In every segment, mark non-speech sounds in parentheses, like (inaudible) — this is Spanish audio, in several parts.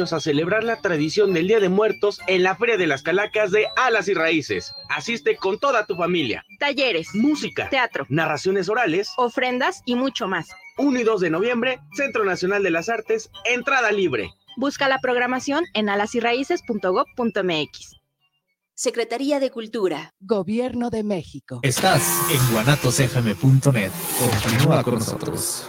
a celebrar la tradición del Día de Muertos en la Feria de las Calacas de Alas y Raíces. Asiste con toda tu familia. Talleres, música, teatro, narraciones orales, ofrendas y mucho más. 1 y 2 de noviembre, Centro Nacional de las Artes, entrada libre. Busca la programación en alasyraíces.gov.mx. Secretaría de Cultura. Gobierno de México. Estás en guanatosfm.net. Continúa con nosotros.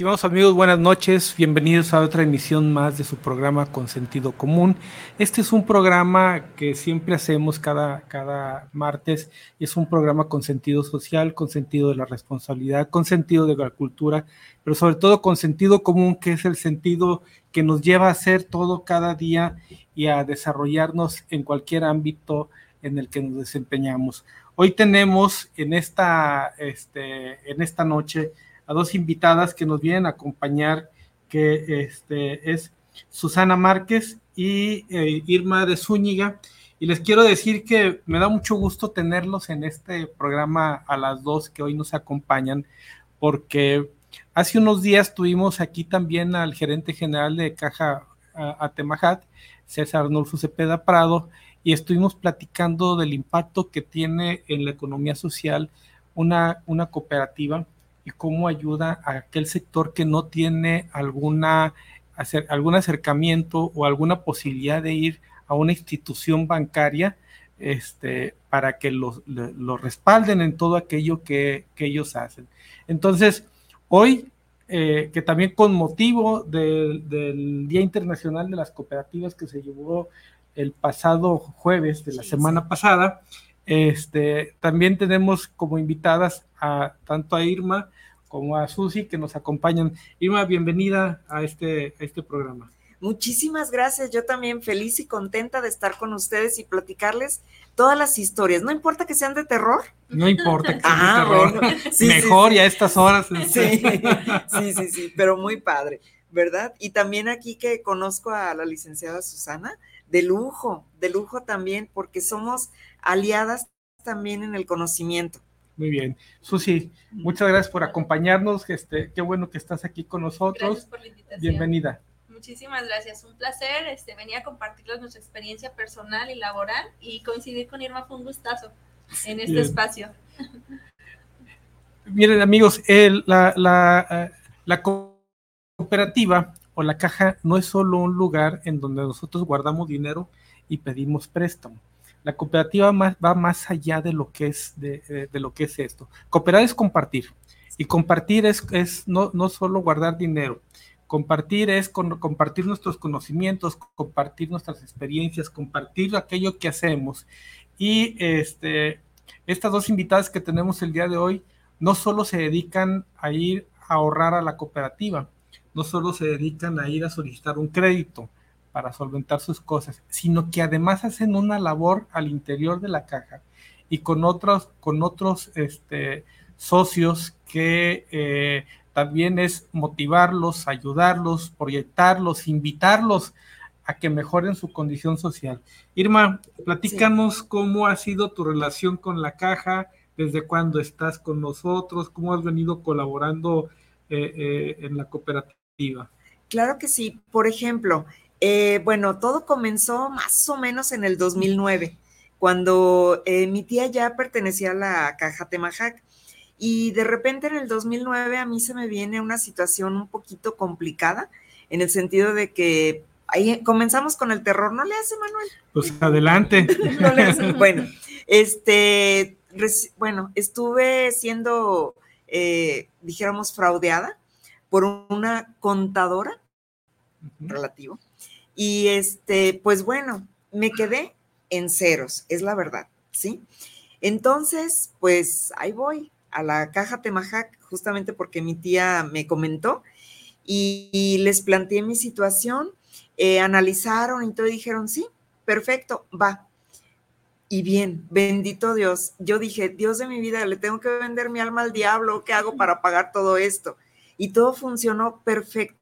Estimados amigos, buenas noches. Bienvenidos a otra emisión más de su programa Con Sentido Común. Este es un programa que siempre hacemos cada, cada martes. Es un programa con sentido social, con sentido de la responsabilidad, con sentido de la cultura, pero sobre todo con sentido común, que es el sentido que nos lleva a hacer todo cada día y a desarrollarnos en cualquier ámbito en el que nos desempeñamos. Hoy tenemos en esta, este, en esta noche a dos invitadas que nos vienen a acompañar, que este, es Susana Márquez y eh, Irma de Zúñiga. Y les quiero decir que me da mucho gusto tenerlos en este programa a las dos que hoy nos acompañan, porque hace unos días tuvimos aquí también al gerente general de Caja Atemajat, César Arnulfo Cepeda Prado, y estuvimos platicando del impacto que tiene en la economía social una, una cooperativa y cómo ayuda a aquel sector que no tiene alguna, hacer, algún acercamiento o alguna posibilidad de ir a una institución bancaria este, para que los, respalden en todo aquello que, ellos hacen. Entonces, hoy, eh, que también con motivo del, del, Día Internacional de las Cooperativas que se llevó el pasado jueves de la semana pasada, este, también tenemos como invitadas a tanto a Irma como a Susi que nos acompañan. Irma, bienvenida a este, este programa. Muchísimas gracias. Yo también feliz y contenta de estar con ustedes y platicarles todas las historias. No importa que sean de terror. No importa que sean de ah, terror. Mejor y a estas horas. (laughs) Sí, sí, sí, sí, pero muy padre, ¿verdad? Y también aquí que conozco a la licenciada Susana, de lujo, de lujo también, porque somos aliadas también en el conocimiento. Muy bien. Susi, muchas gracias por acompañarnos. Este, qué bueno que estás aquí con nosotros. Gracias por la invitación. Bienvenida. Muchísimas gracias, un placer. Este, venía a compartirles nuestra experiencia personal y laboral y coincidir con Irma fue un gustazo en este espacio. Miren amigos, la, la, eh, la cooperativa la caja no es solo un lugar en donde nosotros guardamos dinero y pedimos préstamo la cooperativa va más allá de lo que es, de, lo que es esto. Cooperar es compartir. Y compartir es, no, solo guardar dinero. Compartir es compartir nuestros conocimientos, compartir nuestras experiencias, compartir aquello que hacemos. Y este, estas dos invitadas que tenemos el día de hoy no solo se dedican a ir a ahorrar a la cooperativa, no solo se dedican a ir a solicitar un crédito, para solventar sus cosas, sino que además hacen una labor al interior de la caja y con otros, con otros este, socios que eh, también es motivarlos, ayudarlos, proyectarlos, invitarlos a que mejoren su condición social. Irma, platícanos cómo ha sido tu relación con la caja, desde cuándo estás con nosotros, cómo has venido colaborando eh, eh, en la cooperativa. Claro que sí. Por ejemplo, bueno, todo comenzó más o menos en el 2009 cuando eh, mi tía ya pertenecía a la caja Temajac. Y de repente en el 2009 a mí se me viene una situación un poquito complicada, en el sentido de que ahí comenzamos con el terror. ¿No le hace, Manuel? Pues adelante. (laughs) no le hace. Bueno, este, bueno, estuve siendo, eh, dijéramos, fraudeada por una contadora, relativo. Y este, pues bueno, me quedé en ceros, es la verdad, ¿sí? Entonces, pues ahí voy a la caja Temajac, justamente porque mi tía me comentó y, les planteé mi situación, eh, analizaron y todo y dijeron, sí, perfecto, va. Y bien, bendito Dios, yo dije, Dios de mi vida, le tengo que vender mi alma al diablo, ¿qué hago para pagar todo esto? Y todo funcionó perfecto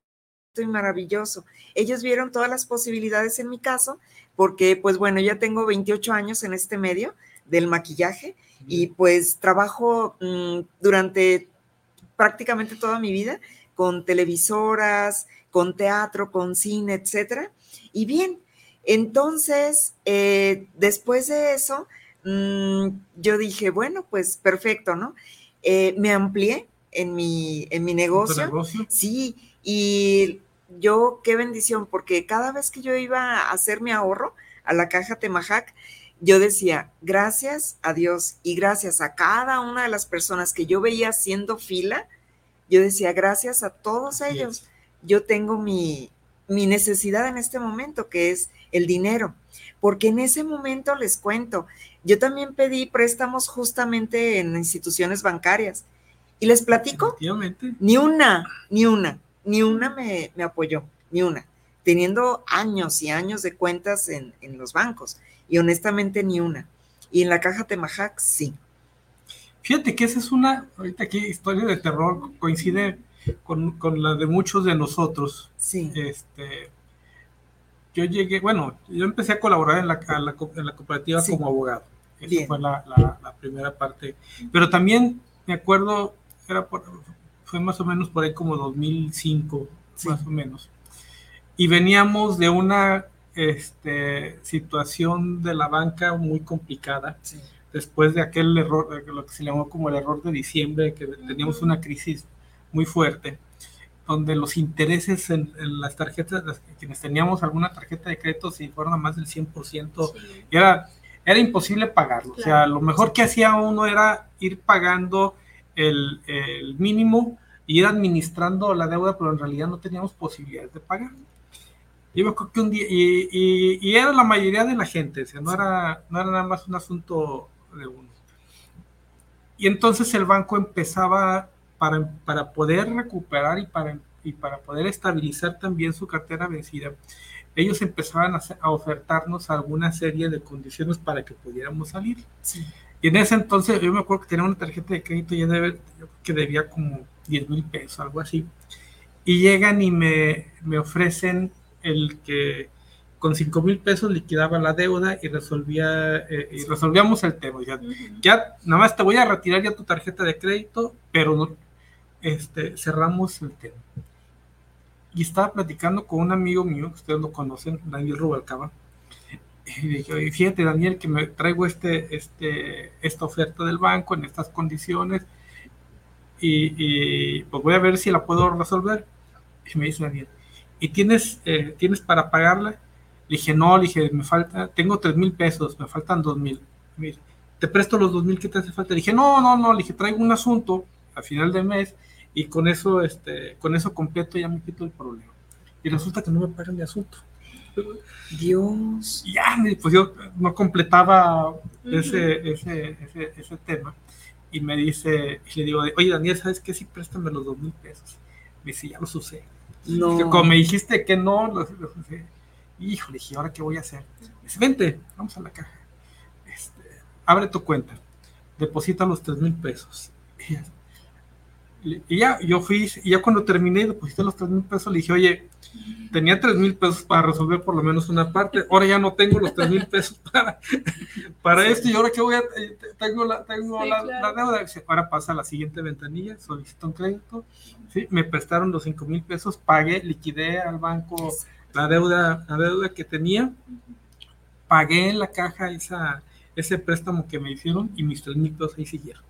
y maravilloso. Ellos vieron todas las posibilidades en mi caso, porque pues bueno, ya tengo 28 años en este medio del maquillaje y pues trabajo mm, durante prácticamente toda mi vida con televisoras, con teatro, con cine, etcétera. Y bien, entonces, eh, después de eso, mm, yo dije, bueno, pues perfecto, ¿no? Eh, me amplié en mi, en mi negocio. negocio? Sí, y yo qué bendición, porque cada vez que yo iba a hacer mi ahorro a la caja Temajac, yo decía, gracias a Dios y gracias a cada una de las personas que yo veía haciendo fila, yo decía, gracias a todos ellos, yo tengo mi, mi necesidad en este momento, que es el dinero. Porque en ese momento les cuento, yo también pedí préstamos justamente en instituciones bancarias. Y les platico, ni una, ni una ni una me, apoyó, ni una, teniendo años y años de cuentas en, los bancos, y honestamente ni una. Y en la caja Temajac, sí. Fíjate que esa es una, ahorita aquí, historia de terror, coincide con, la de muchos de nosotros. Sí. Este, yo llegué, bueno, yo empecé a colaborar en la, en la cooperativa como abogado. Esa fue la, la, primera parte. Pero también me acuerdo, era por, fue más o menos por ahí como 2005, más o menos. Y veníamos de una este, situación de la banca muy complicada. Después de aquel error, lo que se llamó como el error de diciembre, que teníamos una crisis muy fuerte, donde los intereses en, las tarjetas, quienes teníamos alguna tarjeta de crédito, se fueron a más del 100%, y era, era imposible pagarlo. O sea, lo mejor que hacía uno era ir pagando el, mínimo y ir administrando la deuda, pero en realidad no teníamos posibilidades de pagar. Yo creo que un día, y, era la mayoría de la gente, o sea, no era, no era nada más un asunto de uno. Y entonces el banco empezaba para, para poder recuperar y para, y para poder estabilizar también su cartera vencida, ellos empezaban a, a ofertarnos alguna serie de condiciones para que pudiéramos salir. Sí. Y en ese entonces yo me acuerdo que tenía una tarjeta de crédito ya debe, que debía como 10 mil pesos, algo así. Y llegan y me, me ofrecen el que con 5 mil pesos liquidaba la deuda y resolvía eh, y resolvíamos el tema. Ya, ya, nada más te voy a retirar ya tu tarjeta de crédito, pero no, este, cerramos el tema. Y estaba platicando con un amigo mío, que ustedes lo conocen, Daniel Rubalcaba, y dije, fíjate Daniel, que me traigo este, este, esta oferta del banco en estas condiciones y, pues voy a ver si la puedo resolver. Y me dice Daniel, ¿y tienes, eh, tienes para pagarla? Le dije, no, le dije, me falta, tengo tres mil pesos, me faltan dos mil. Me dice, te presto los dos mil que te hace falta. Le dije, no, no, no, le dije, traigo un asunto a final del mes y con eso, este, con eso completo ya me quito el problema. Y resulta que no me pagan mi asunto. Dios. ya, pues yo no completaba ese, ese, ese, tema. Y me dice, y le digo, oye Daniel, ¿sabes qué? Sí, préstame los dos mil pesos. Me dice, ya los usé. No. Como me dijiste que no, los, usé. Híjole, dije, ¿ahora qué voy a hacer? Me dice, vente, vamos a la caja. Este, abre tu cuenta, deposita los tres mil pesos. Y ya, yo fui, y ya cuando terminé, deposité los tres mil pesos, le dije, oye, tenía tres mil pesos para resolver por lo menos una parte, ahora ya no tengo los tres mil pesos (laughs) para, para esto, y ahora que voy a, eh, tengo la, tengo la, deuda, ahora pasa a la siguiente ventanilla, solicito un crédito, ¿sí? me prestaron los cinco mil pesos, pagué, liquidé al banco la deuda, la deuda que tenía, pagué en la caja esa, ese préstamo que me hicieron y mis tres mil pesos ahí siguieron.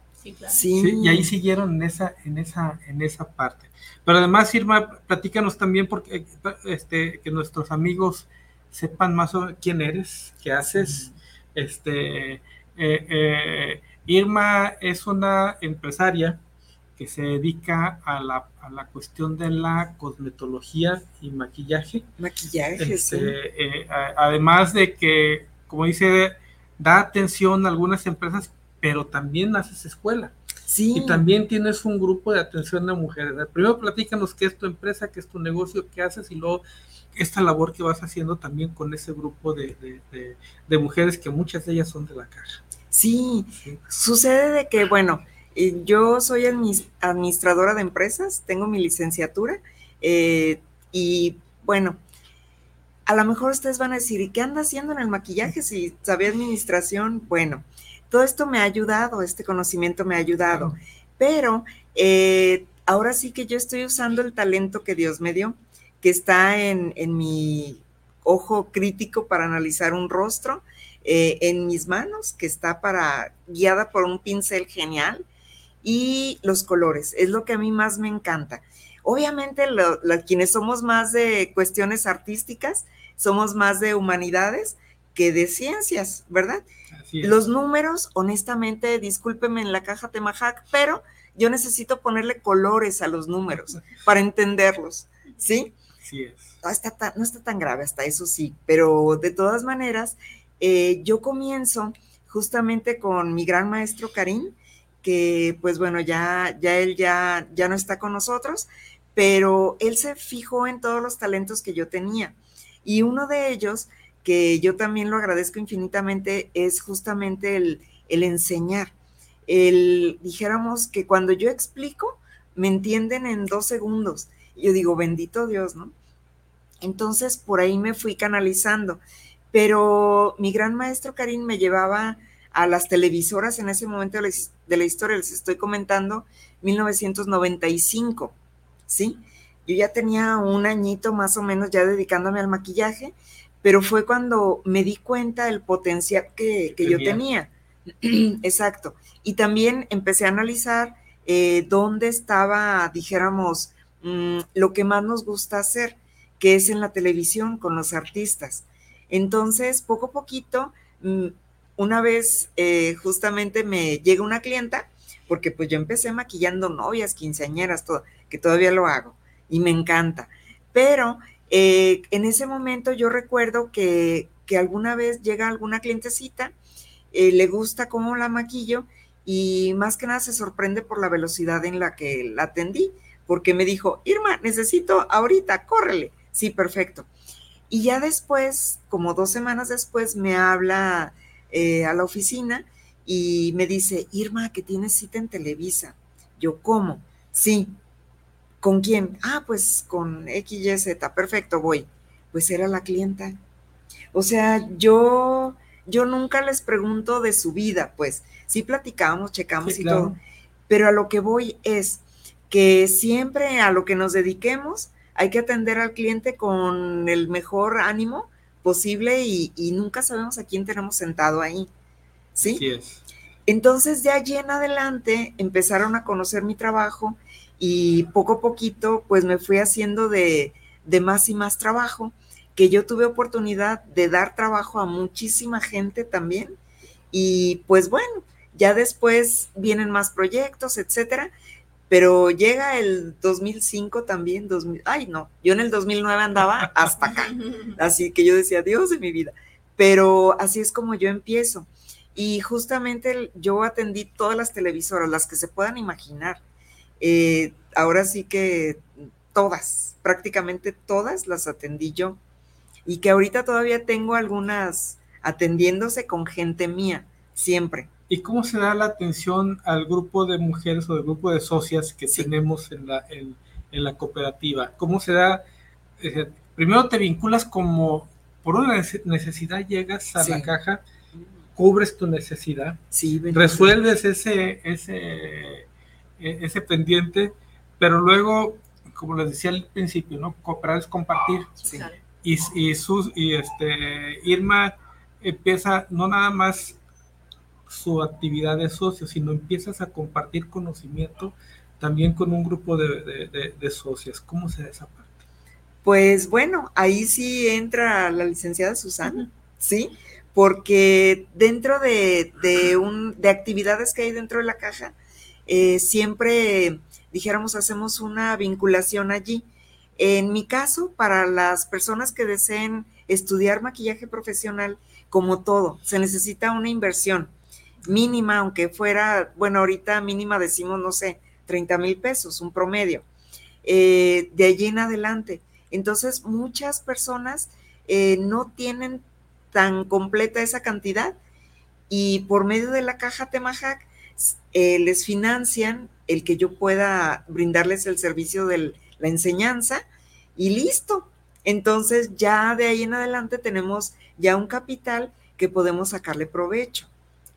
Sí, y ahí siguieron en esa, en esa, en esa parte. Pero además, Irma, platícanos también porque este, que nuestros amigos sepan más sobre quién eres, qué haces. Este, eh, eh, Irma es una empresaria que se dedica a la, a la, cuestión de la cosmetología y maquillaje. Maquillaje, este, eh, además de que, como dice, da atención a algunas empresas pero también haces escuela. Sí. Y también tienes un grupo de atención a mujeres. Primero platícanos qué es tu empresa, qué es tu negocio, qué haces y luego esta labor que vas haciendo también con ese grupo de, mujeres que muchas de ellas son de la caja. Sí, sucede de que, bueno, eh, yo soy administradora de empresas, tengo mi licenciatura eh, y bueno, a lo mejor ustedes van a decir, ¿y qué anda haciendo en el maquillaje si sabía administración? Bueno, todo esto me ha ayudado, este conocimiento me ha ayudado, pero eh, ahora sí que yo estoy usando el talento que Dios me dio, que está en, mi ojo crítico para analizar un rostro, eh, en mis manos, que está para guiada por un pincel genial, y los colores, es lo que a mí más me encanta. Obviamente, quienes somos más de cuestiones artísticas, somos más de humanidades que de ciencias, ¿verdad? Los números, honestamente, discúlpeme en la caja Temajac, pero yo necesito ponerle colores a los números (laughs) para entenderlos, ¿sí? Sí es. No está, tan, no está tan grave hasta eso sí, pero de todas maneras, eh, yo comienzo justamente con mi gran maestro Karim, que pues bueno, ya, ya él ya, ya no está con nosotros, pero él se fijó en todos los talentos que yo tenía. Y uno de ellos que yo también lo agradezco infinitamente, es justamente el, enseñar. El, dijéramos que cuando yo explico, me entienden en dos segundos. Yo digo, bendito Dios, ¿no? Entonces, por ahí me fui canalizando. Pero mi gran maestro Karim me llevaba a las televisoras en ese momento de la, historia, les estoy comentando, 1995, ¿sí? Yo ya tenía un añito más o menos ya dedicándome al maquillaje pero fue cuando me di cuenta del potencial que, yo tenía. (clears throat) Exacto. Y también empecé a analizar eh, dónde estaba, dijéramos, mm, lo que más nos gusta hacer, que es en la televisión con los artistas. Entonces, poco a poquito, mm, una vez eh, justamente me llega una clienta, porque pues yo empecé maquillando novias, quinceañeras, todo, que todavía lo hago y me encanta. Pero eh, en ese momento yo recuerdo que, alguna vez llega alguna clientecita, eh, le gusta cómo la maquillo y más que nada se sorprende por la velocidad en la que la atendí, porque me dijo, Irma, necesito ahorita, córrele. Sí, perfecto. Y ya después, como dos semanas después, me habla eh, a la oficina y me dice, Irma, que tienes cita en Televisa. Yo, ¿cómo? Sí, ¿Con quién? Ah, pues con XYZ, perfecto, voy. Pues era la clienta. O sea, yo, yo nunca les pregunto de su vida, pues sí platicamos, checamos y todo, pero a lo que voy es que siempre a lo que nos dediquemos hay que atender al cliente con el mejor ánimo posible y, nunca sabemos a quién tenemos sentado ahí. ¿Sí? sí es. Entonces, de allí en adelante empezaron a conocer mi trabajo y poco a poquito pues me fui haciendo de, más y más trabajo, que yo tuve oportunidad de dar trabajo a muchísima gente también y pues bueno, ya después vienen más proyectos, etcétera, pero llega el 2005 también, 2000, ay no, yo en el 2009 andaba hasta acá, (laughs) así que yo decía, Dios de mi vida, pero así es como yo empiezo. Y justamente yo atendí todas las televisoras, las que se puedan imaginar, eh, ahora sí que todas, prácticamente todas las atendí yo. Y que ahorita todavía tengo algunas atendiéndose con gente mía, siempre. ¿Y cómo se da la atención al grupo de mujeres o del grupo de socias que tenemos en la, en, la cooperativa? ¿Cómo se da? Eh, primero te vinculas como, por una necesidad llegas a la caja, cubres tu necesidad, resuelves ese, ese, ese pendiente, pero luego, como les decía al principio, ¿no? Cooperar es compartir. Y, y, sus, y este, Irma empieza no nada más su actividad de socio, sino empiezas a compartir conocimiento también con un grupo de, de, socios. ¿Cómo se da esa parte? Pues bueno, ahí sí entra la licenciada Susana, ¿sí? Porque dentro de, un, de actividades que hay dentro de la caja, eh, siempre, dijéramos, hacemos una vinculación allí. En mi caso, para las personas que deseen estudiar maquillaje profesional, como todo, se necesita una inversión mínima, aunque fuera, bueno, ahorita mínima decimos, no sé, 30 mil pesos, un promedio, eh, de allí en adelante. Entonces, muchas personas eh, no tienen tan completa esa cantidad y por medio de la caja Temajac eh, les financian el que yo pueda brindarles el servicio de la enseñanza y listo. Entonces, ya de ahí en adelante tenemos ya un capital que podemos sacarle provecho.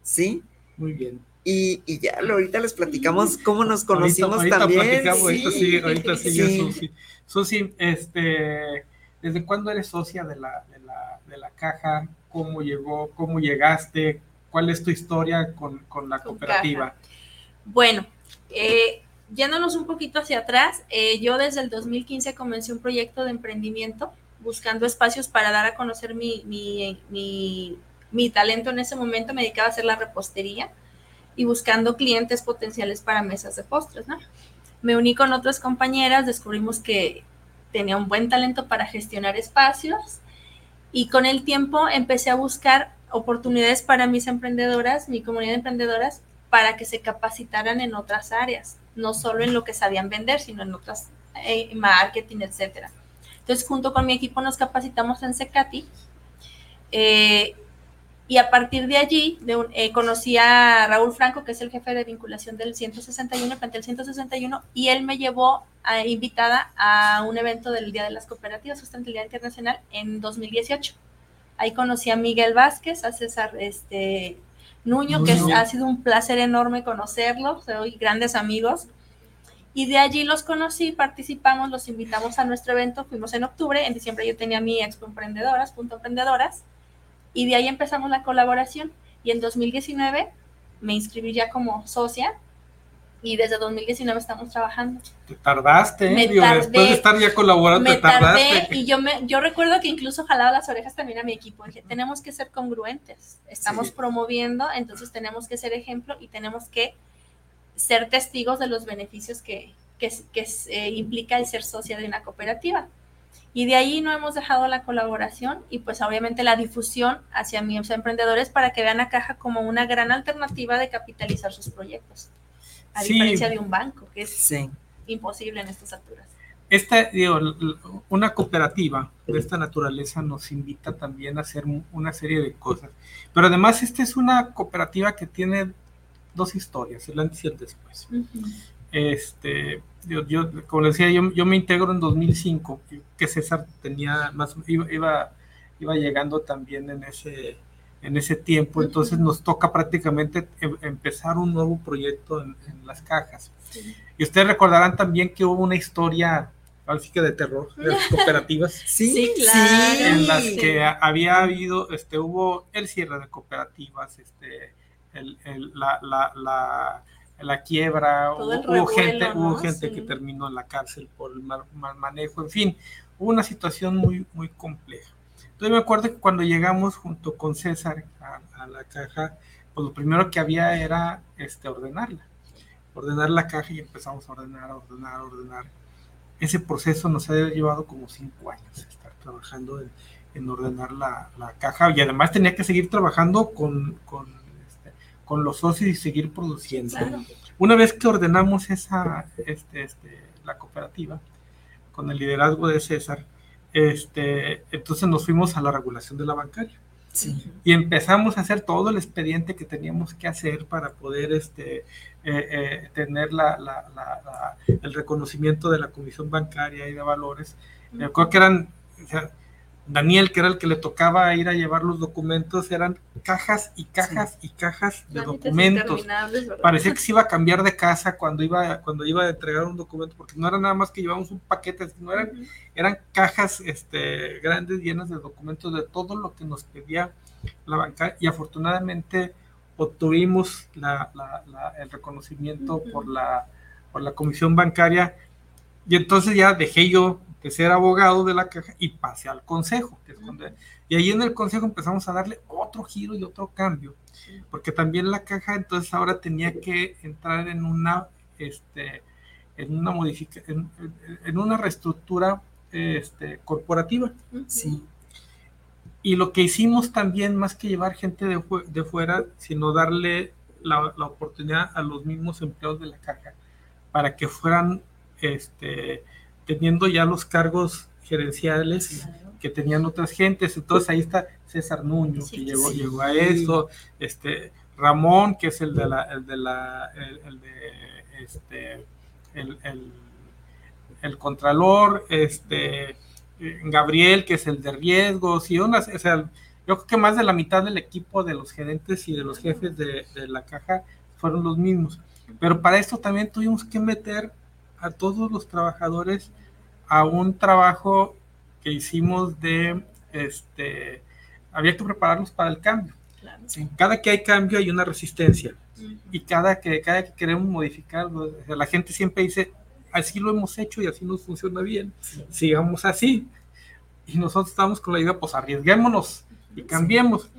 ¿sí? Muy bien. Y, y ya ahorita les platicamos cómo nos conocimos ahorita, ahorita también. Ahorita sí, ahorita sí, Susi. Susi, este, ¿desde cuándo eres socia de la, de la, de la caja? ¿Cómo llegó? ¿Cómo llegaste? ¿Cuál es tu historia con, con la cooperativa? Bueno, eh, yéndonos un poquito hacia atrás, eh, yo desde el 2015 comencé un proyecto de emprendimiento buscando espacios para dar a conocer mi, mi, mi mi talento en ese momento me dedicaba a hacer la repostería y buscando clientes potenciales para mesas de postres, ¿no? Me uní con otras compañeras, descubrimos que tenía un buen talento para gestionar espacios y con el tiempo empecé a buscar oportunidades para mis emprendedoras, mi comunidad de emprendedoras, para que se capacitaran en otras áreas, no solo en lo que sabían vender, sino en otras, eh, marketing, etcétera. Entonces, junto con mi equipo nos capacitamos en Secati eh, y a partir de allí eh, conocí a Raúl Franco, que es el jefe de vinculación del 161, plantel 161, y él me llevó a, invitada a un evento del Día de las Cooperativas Sustentabilidad Internacional en 2018. Ahí conocí a Miguel Vázquez, a César este, Nuño, que ha sido un placer enorme conocerlos, soy grandes amigos. Y de allí los conocí, participamos, los invitamos a nuestro evento, fuimos en octubre, en diciembre yo tenía mi Expo Emprendedoras, punto Emprendedoras, y de ahí empezamos la colaboración. Y en 2019 me inscribí ya como socia y desde 2019 estamos trabajando. Te tardaste, ¿eh? después de estar ya colaborando, me te tardaste. y yo me, yo recuerdo que incluso jalaba las orejas también a mi equipo. Dije, tenemos que ser congruentes. Estamos promoviendo, entonces tenemos que ser ejemplo y tenemos que ser testigos de los beneficios que, que, que eh, implica el ser socia de una cooperativa. Y de ahí no hemos dejado la colaboración y pues obviamente la difusión hacia mis emprendedores para que vean a Caja como una gran alternativa de capitalizar sus proyectos, a diferencia de un banco, que es imposible en estas alturas. Esta, digo, una cooperativa de esta naturaleza nos invita también a hacer una serie de cosas. Pero además, esta es una cooperativa que tiene dos historias, el antes y el después. Este, yo, yo, como decía, yo, yo, me integro en 2005, que César tenía más, iba, iba, llegando también en ese, en ese tiempo, entonces nos toca prácticamente em, empezar un nuevo proyecto en, las cajas. Y ustedes recordarán también que hubo una historia, así que de terror, de las (laughs) cooperativas. sí, claro. En las que había habido, este, hubo el cierre de cooperativas, este, el, el, la, la, la la quiebra, hubo, gente, hubo gente que terminó en la cárcel por el mal, manejo, en fin, hubo una situación muy, muy compleja. Entonces me acuerdo que cuando llegamos junto con César a, la caja, pues lo primero que había era este, ordenarla, ordenar la caja y empezamos a ordenar, ordenar, ordenar. Ese proceso nos ha llevado como cinco años estar trabajando en, ordenar la, la, caja y además tenía que seguir trabajando con, con con los socios y seguir produciendo. Una vez que ordenamos esa, este, este, la cooperativa, con el liderazgo de César, este, entonces nos fuimos a la regulación de la bancaria. Y empezamos a hacer todo el expediente que teníamos que hacer para poder este, eh, eh, tener la, la, la, el reconocimiento de la Comisión Bancaria y de Valores. creo que eran, Daniel, que era el que le tocaba ir a llevar los documentos, eran cajas y cajas y cajas de documentos. Parecía que se iba a cambiar de casa cuando iba, cuando iba a entregar un documento, porque no era nada más que llevamos un paquete, sino eran, eran cajas este, grandes llenas de documentos de todo lo que nos pedía la banca y afortunadamente obtuvimos el reconocimiento por, la, por la comisión bancaria. Y entonces ya dejé yo que ser abogado de la caja y pase al consejo. y ahí en el consejo empezamos a darle otro giro y otro cambio, porque también la caja entonces ahora tenía que entrar en una, este, en una modificación, en, una reestructura este, corporativa. Sí. Y lo que hicimos también, más que llevar gente de, de fuera, sino darle la, la, oportunidad a los mismos empleados de la caja para que fueran este, teniendo ya los cargos gerenciales que tenían otras gentes. Entonces ahí está César Nuño, que llegó, llegó a eso, este, Ramón, que es el de la, el de la, el, de este, el, el, contralor, este, Gabriel, que es el de riesgos, y unas, o sea, yo creo que más de la mitad del equipo de los gerentes y de los jefes de, de la caja fueron los mismos. Pero para esto también tuvimos que meter a todos los trabajadores a un trabajo que hicimos de, este, había que prepararlos para el cambio. Cada que hay cambio hay una resistencia. Y cada que, cada que queremos modificarlo, la gente siempre dice, así lo hemos hecho y así nos funciona bien, sigamos así. Y nosotros estamos con la idea, pues arriesguémonos y cambiemos.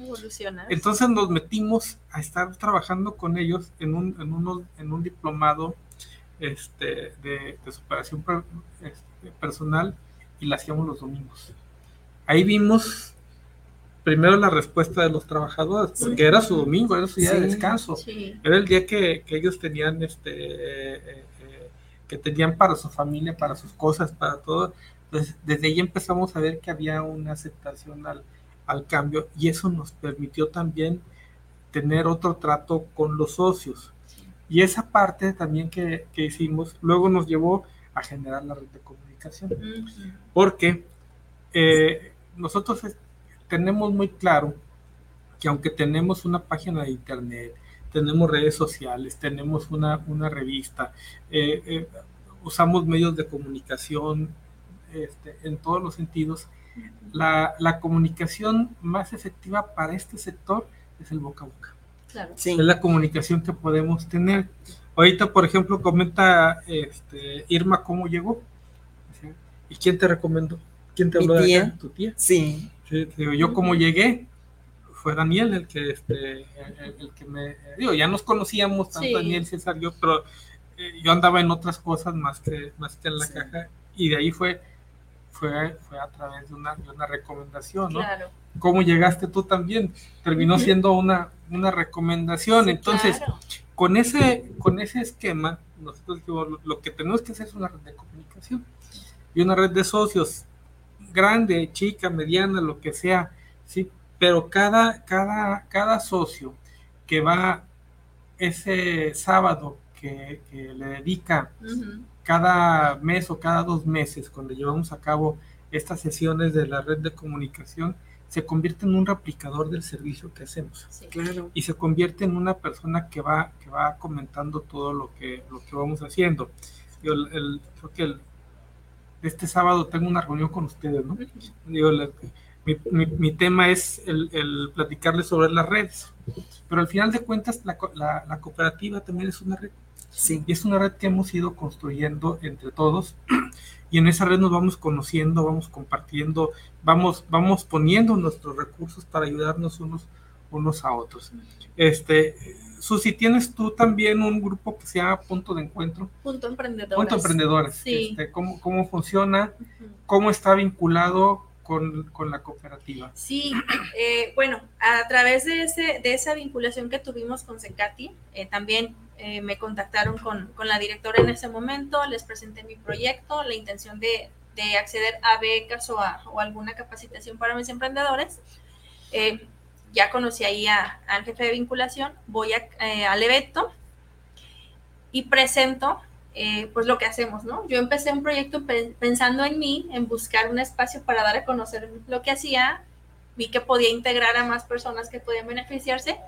Entonces nos metimos a estar trabajando con ellos en un, en unos, en un diplomado este, de, superación este, personal y la hacíamos los domingos. Ahí vimos primero la respuesta de los trabajadores, porque era su domingo, era su día de descanso, era el día que, ellos tenían, este, eh, eh, que tenían para su familia, para sus cosas, para todo. Entonces, desde ahí empezamos a ver que había una aceptación al, al cambio y eso nos permitió también tener otro trato con los socios. Y esa parte también que, hicimos luego nos llevó a generar la red de comunicación. Porque eh, nosotros tenemos muy claro que aunque tenemos una página de internet, tenemos redes sociales, tenemos una, revista, eh, eh, usamos medios de comunicación este, en todos los sentidos, la, la, comunicación más efectiva para este sector es el boca a boca. Es la comunicación que podemos tener. Ahorita, por ejemplo, comenta este, Irma cómo llegó. ¿Y quién te recomendó? ¿Quién te habló de acá? ¿Tu tía? Sí. yo como llegué, fue Daniel el que, este, el, que me... Digo, ya nos conocíamos, tanto Daniel, César, yo, pero eh, yo andaba en otras cosas más que, más que en la caja. Y de ahí fue, fue, fue a través de una, de una recomendación, ¿no? Claro cómo llegaste tú también. Terminó siendo una, una recomendación. Entonces, con, ese, con ese esquema, nosotros lo, que tenemos que hacer es una red de comunicación y una red de socios, grande, chica, mediana, lo que sea, ¿sí? Pero cada, cada, cada socio que va ese sábado que, le dedica cada mes o cada dos meses, cuando llevamos a cabo estas sesiones de la red de comunicación, se convierte en un replicador del servicio que hacemos. claro. Y se convierte en una persona que va, que va comentando todo lo que, lo que vamos haciendo. Yo el, creo que este sábado tengo una reunión con ustedes, ¿no? Digo, mi, mi, tema es el, el, platicarles sobre las redes, pero al final de cuentas la, la, la cooperativa también es una red. Sí. Y es una red que hemos ido construyendo entre todos (clears throat) y en esa red nos vamos conociendo, vamos compartiendo, vamos, vamos poniendo nuestros recursos para ayudarnos unos, unos a otros. Este, Susi, ¿tienes tú también un grupo que se llama Punto de Encuentro? Punto Emprendedores. Punto Emprendedores. Sí. Este, ¿cómo, ¿Cómo funciona? ¿Cómo está vinculado con, con, la cooperativa? Sí, eh, bueno, a través de, ese, de esa vinculación que tuvimos con Secati, eh, también eh, me contactaron con, con, la directora en ese momento, les presenté mi proyecto, la intención de, de acceder a becas o a o alguna capacitación para mis emprendedores. Eh, ya conocí ahí a, al jefe de vinculación, voy a, al evento y presento eh, pues lo que hacemos, ¿no? Yo empecé un proyecto pensando en mí, en buscar un espacio para dar a conocer lo que hacía, vi que podía integrar a más personas que podían beneficiarse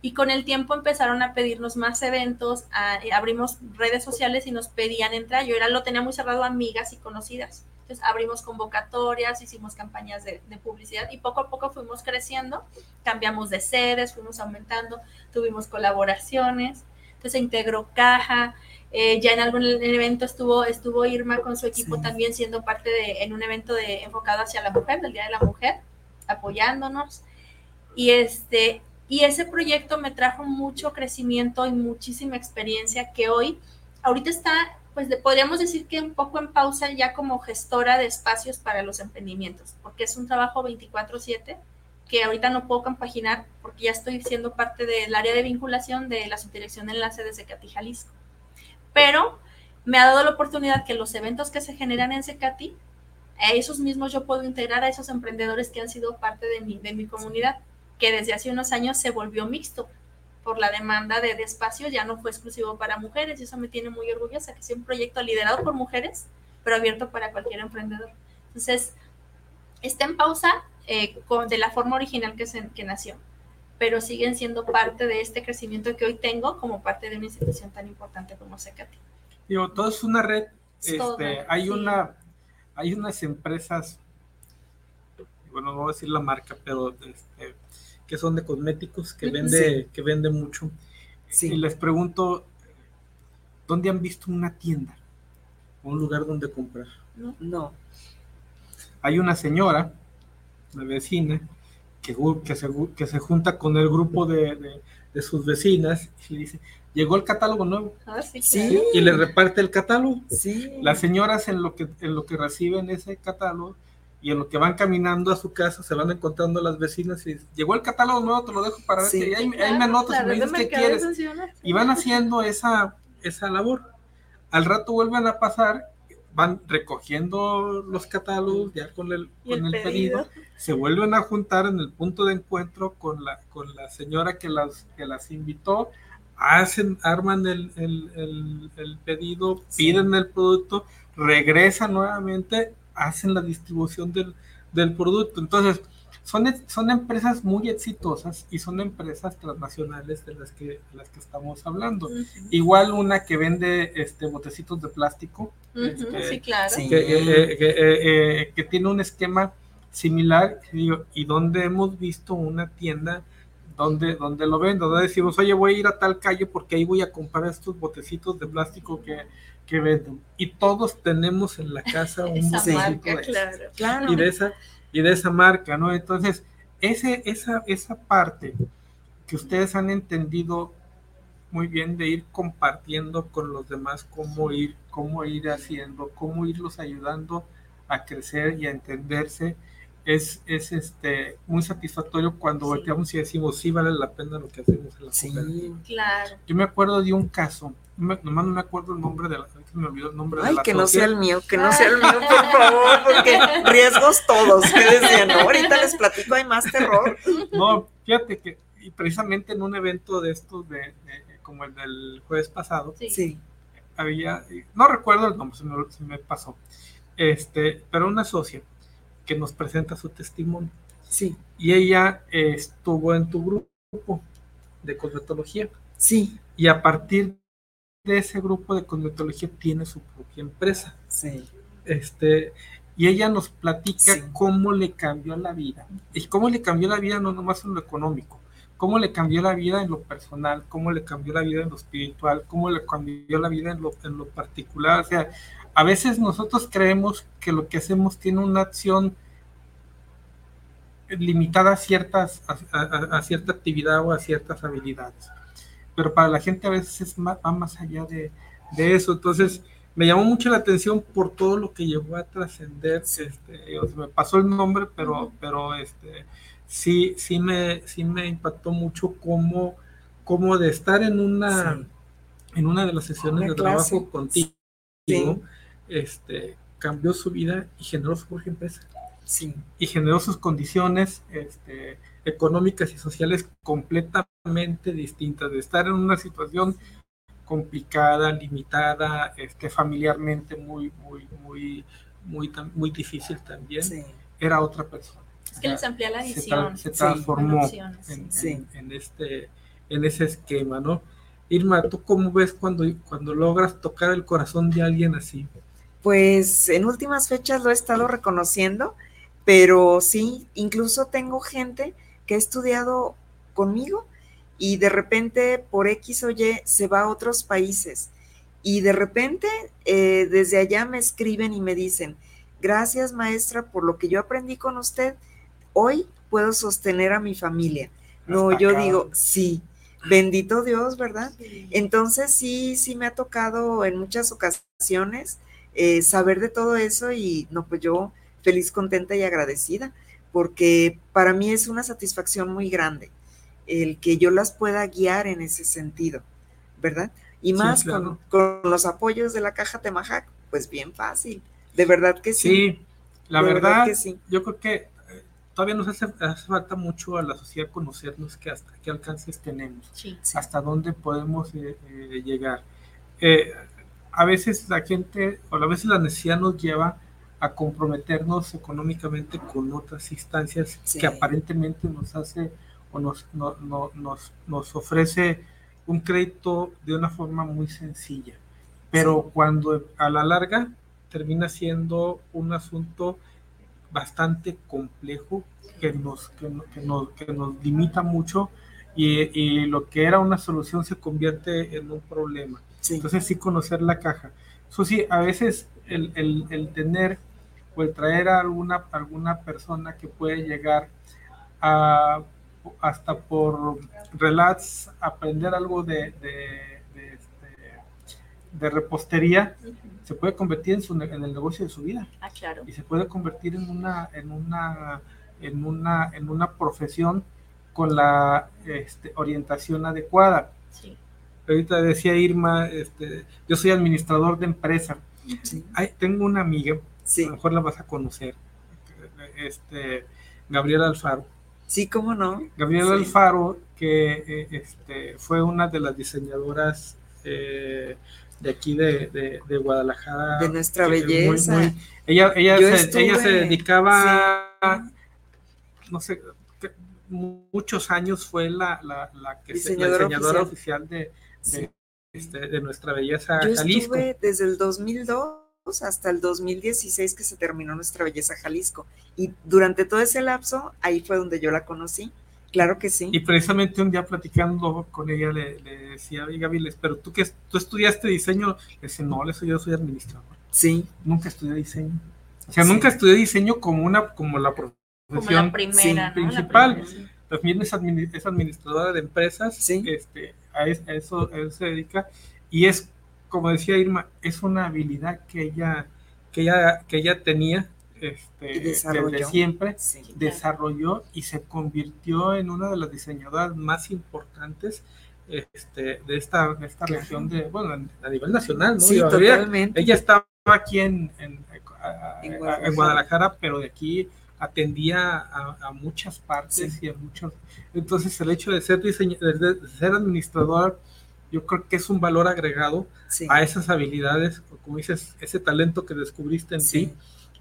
y con el tiempo empezaron a pedirnos más eventos, eh, abrimos redes sociales y nos pedían entrar, yo era, lo tenía muy cerrado amigas y conocidas. Entonces abrimos convocatorias, hicimos campañas de, de, publicidad y poco a poco fuimos creciendo, cambiamos de sedes, fuimos aumentando, tuvimos colaboraciones, entonces se integró Caja, eh, ya en algún evento estuvo, estuvo Irma con su equipo sí. también siendo parte de, en un evento de, enfocado hacia la mujer, del Día de la Mujer, apoyándonos. Y, este, y ese proyecto me trajo mucho crecimiento y muchísima experiencia que hoy, ahorita está, pues podríamos decir que un poco en pausa ya como gestora de espacios para los emprendimientos, porque es un trabajo 24/7 que ahorita no puedo compaginar porque ya estoy siendo parte del área de vinculación de la subdirección de enlace de Secati Jalisco pero me ha dado la oportunidad que los eventos que se generan en Secati, a esos mismos yo puedo integrar a esos emprendedores que han sido parte de mi, de mi comunidad, que desde hace unos años se volvió mixto por la demanda de, de espacio, ya no fue exclusivo para mujeres y eso me tiene muy orgullosa, que sea un proyecto liderado por mujeres, pero abierto para cualquier emprendedor. Entonces, está en pausa eh, con, de la forma original que, se, que nació pero siguen siendo parte de este crecimiento que hoy tengo como parte de una institución tan importante como Secati. Digo, todo es una red. Es este, todo, hay sí. una, hay unas empresas, bueno, no voy a decir la marca, pero este, que son de cosméticos, que vende, sí. que vende mucho. Sí. Y les pregunto, ¿dónde han visto una tienda? Un lugar donde comprar. No. no. Hay una señora, una vecina, que, que, se, que se junta con el grupo de, de, de, sus vecinas y le dice, llegó el catálogo nuevo. Ah, sí, sí, y le reparte el catálogo. Sí. Las señoras en lo, que, en lo que reciben ese catálogo y en lo que van caminando a su casa se van encontrando las vecinas y llegó el catálogo nuevo, te lo dejo para ver, sí. y ahí, ahí, me anotas y me dices qué quieres. Funciona. Y van haciendo esa, esa labor. Al rato vuelven a pasar van recogiendo los catálogos ya con el, con el, el pedido. pedido. se vuelven a juntar en el punto de encuentro con la, con la señora que las, que las invitó, hacen, arman el, el, el pedido, sí. piden el producto, regresan nuevamente, hacen la distribución del, del producto. Entonces, son, son, empresas muy exitosas y son empresas transnacionales de las que, de las que estamos hablando. Uh -huh. Igual una que vende este, botecitos de plástico, uh -huh. este, sí, claro. que, eh, que, eh, eh, que, tiene un esquema similar y donde hemos visto una tienda donde, donde lo vendo, donde decimos, oye, voy a ir a tal calle porque ahí voy a comprar estos botecitos de plástico que, que venden. Y todos tenemos en la casa un botecito marca, de claro, claro. Y de esa y de esa marca, ¿no? Entonces, ese, esa, esa parte que ustedes han entendido muy bien de ir compartiendo con los demás cómo ir, cómo ir haciendo, cómo irlos ayudando a crecer y a entenderse, es, es este, muy satisfactorio cuando sí. volteamos y decimos, sí vale la pena lo que hacemos en la sí. Claro. Yo me acuerdo de un caso, me, nomás no me acuerdo el nombre de la, me olvidó el nombre Ay, de la que no sea el mío, que no sea el mío, por (laughs) favor, porque riesgos todos, que decían, no, ahorita les platico, hay más terror. No, fíjate que, y precisamente en un evento de estos, de, de como el del jueves pasado, sí. sí. había, no recuerdo el nombre, se me, se me pasó, este, pero una socia que nos presenta su testimonio. Sí. Y ella eh, estuvo en tu grupo de cosmetología. Sí. Y a partir de ese grupo de cosmetología tiene su propia empresa. Sí. Este, y ella nos platica sí. cómo le cambió la vida. Y cómo le cambió la vida no nomás en lo económico, cómo le cambió la vida en lo personal, cómo le cambió la vida en lo espiritual, cómo le cambió la vida en lo, en lo particular. O sea, a veces nosotros creemos que lo que hacemos tiene una acción limitada a ciertas a, a, a, cierta actividad o a ciertas habilidades pero para la gente a veces es más, va más allá de, de, eso entonces me llamó mucho la atención por todo lo que llegó a trascender este, me pasó el nombre pero pero este sí sí me sí me impactó mucho cómo cómo de estar en una sí. en una de las sesiones una de clase. trabajo contigo sí. este cambió su vida y generó su propia empresa sí. y generó sus condiciones, este, económicas y sociales completamente distintas, de estar en una situación complicada, limitada, este, familiarmente muy, muy, muy, muy, muy difícil también, era otra persona. Es que les amplía la visión. Se, transformó en, este, en ese esquema, ¿no? Irma, ¿tú cómo ves cuando, cuando logras tocar el corazón de alguien así? Pues en últimas fechas lo he estado reconociendo, pero sí, incluso tengo gente que ha estudiado conmigo y de repente por X o Y se va a otros países. Y de repente eh, desde allá me escriben y me dicen, gracias maestra por lo que yo aprendí con usted, hoy puedo sostener a mi familia. No, yo digo, sí, bendito Dios, ¿verdad? Entonces sí, sí me ha tocado en muchas ocasiones eh, saber de todo eso y no, pues yo feliz, contenta y agradecida, porque para mí es una satisfacción muy grande el que yo las pueda guiar en ese sentido, ¿verdad? Y más con, los apoyos de la caja Temajac, pues bien fácil, de verdad que sí. Sí, la verdad, que sí. yo creo que eh, todavía nos hace, falta mucho a la sociedad conocernos que hasta qué alcances tenemos, hasta dónde podemos eh, eh, llegar. a veces la gente, o a veces la necesidad nos lleva a comprometernos económicamente con otras instancias que aparentemente nos hace o nos, nos, nos ofrece un crédito de una forma muy sencilla. Pero cuando a la larga termina siendo un asunto bastante complejo que nos, que, nos, que nos limita mucho y, y, lo que era una solución se convierte en un problema. Entonces sí conocer la caja. Eso sí, a veces el, el, el tener o el traer a alguna, alguna persona que puede llegar a hasta por relats aprender algo de, de, de, este, repostería se puede convertir en, su, en el negocio de su vida. Ah, claro. y se puede convertir en una en una en una en una profesión con la este, orientación adecuada. Sí. ahorita decía Irma este, yo soy administrador de empresa. Tengo una amiga a lo mejor la vas a conocer este Gabriela Alfaro Sí, cómo no. Gabriela Alfaro, que eh, este, fue una de las diseñadoras eh, de aquí de, Guadalajara. De nuestra belleza. ella, ella, se, ella se dedicaba, no sé, muchos años fue la, la, la que diseñadora, diseñadora oficial, de, este, de, nuestra belleza Yo Estuve desde el 2002 hasta el 2016 que se terminó Nuestra Belleza Jalisco. Y durante todo ese lapso, ahí fue donde yo la conocí. Claro que sí. Y precisamente un día platicando con ella le, decía, oiga, Viles, pero tú que tú estudiaste diseño, le decía, no, eso yo soy administrador. Sí. Nunca estudié diseño. O sea, nunca estudié diseño como una, como la profesión principal. También es, administradora de empresas, sí. este, a, eso, a eso se dedica, y es como decía Irma, es una habilidad que ella, que ella, que ella tenía este, desde siempre, desarrolló y se convirtió en una de las diseñadoras más importantes este, de esta, esta región de, bueno, a nivel nacional, ¿no? Sí, totalmente. Ella estaba aquí en, en, Guadalajara. pero de aquí atendía a, muchas partes y a muchos. Entonces, el hecho de ser, diseño, de ser administrador yo creo que es un valor agregado a esas habilidades, como dices, ese talento que descubriste en ti,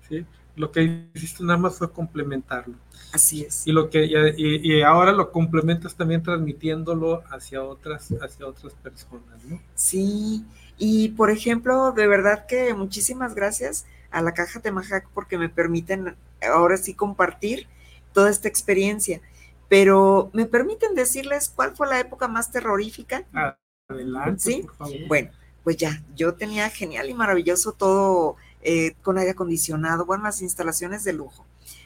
¿sí? lo que hiciste nada más fue complementarlo. Así es. Y lo que y, ahora lo complementas también transmitiéndolo hacia otras hacia otras personas, ¿no? Sí. Y por ejemplo, de verdad que muchísimas gracias a la caja Temajac porque me permiten ahora sí compartir toda esta experiencia. Pero me permiten decirles cuál fue la época más terrorífica. Ah, Adelante, ¿Sí? por favor. Bueno, pues ya, yo tenía genial y maravilloso todo eh, con aire acondicionado, bueno, las instalaciones de lujo.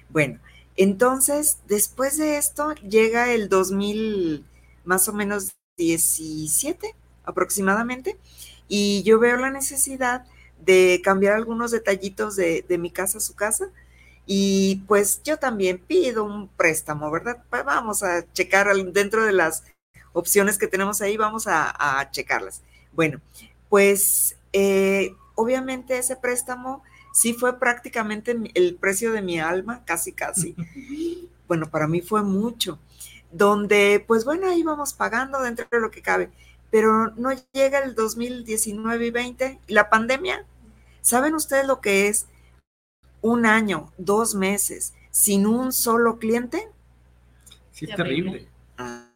Bueno, entonces, después de esto, llega el 2000, más o menos 17 aproximadamente, y yo veo la necesidad de cambiar algunos detallitos de, de mi casa a su casa. Y pues yo también pido un préstamo, ¿verdad? Pues vamos a checar dentro de las opciones que tenemos ahí, vamos a, checarlas. Bueno, pues eh, obviamente ese préstamo sí fue prácticamente el precio de mi alma, casi, casi. (laughs) bueno, para mí fue mucho, donde pues bueno, ahí vamos pagando dentro de lo que cabe, pero no llega el 2019 y 20 y la pandemia. ¿Saben ustedes lo que es un año, dos meses sin un solo cliente? Sí, es terrible. Ah,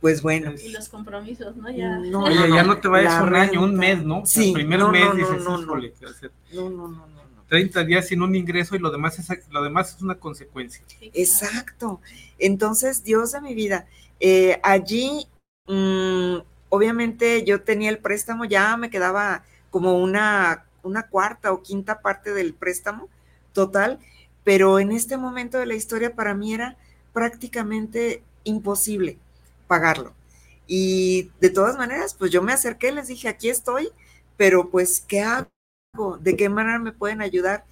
pues bueno. Y los compromisos, ¿no? Ya No, Oye, no, ya no, te vayas un año, un mes, ¿no? Sí, El primer no, mes no, dices, no, no, no, no, no, no, no. 30 días sin un ingreso y lo demás es, lo demás es una consecuencia. Exacto. Entonces, Dios de mi vida, eh, allí, mm, obviamente yo tenía el préstamo, ya me quedaba como una, una cuarta o quinta parte del préstamo total, pero en este momento de la historia para mí era prácticamente imposible pagarlo. Y de todas maneras, pues yo me acerqué, les dije, aquí estoy, pero pues, ¿qué hago? ¿De qué manera me pueden ayudar?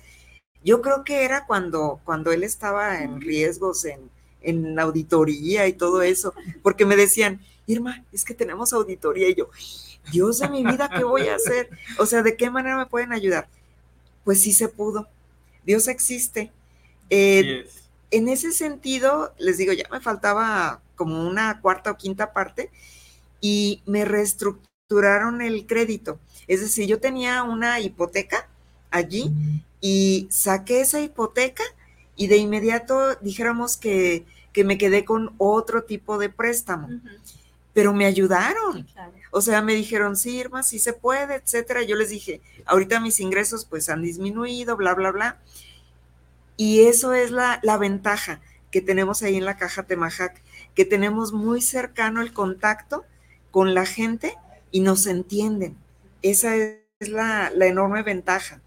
Yo creo que era cuando, cuando él estaba en riesgos, en, en auditoría y todo eso, porque me decían, Irma, es que tenemos auditoría y yo, Dios de mi vida, ¿qué voy a hacer? O sea, ¿de qué manera me pueden ayudar? Pues sí se pudo. Dios existe. Eh. En ese sentido, les digo, ya me faltaba como una cuarta o quinta parte y me reestructuraron el crédito. Es decir, yo tenía una hipoteca allí y saqué esa hipoteca y de inmediato dijéramos que, que me quedé con otro tipo de préstamo, pero me sí, ayudaron. claro. O sea, me dijeron, sí, Irma, sí se puede, etcétera. Yo les dije, ahorita mis ingresos pues han disminuido, bla, bla, bla. Y eso es la, la ventaja que tenemos ahí en la caja Temajac, que tenemos muy cercano el contacto con la gente y nos entienden. Esa es la, la enorme ventaja.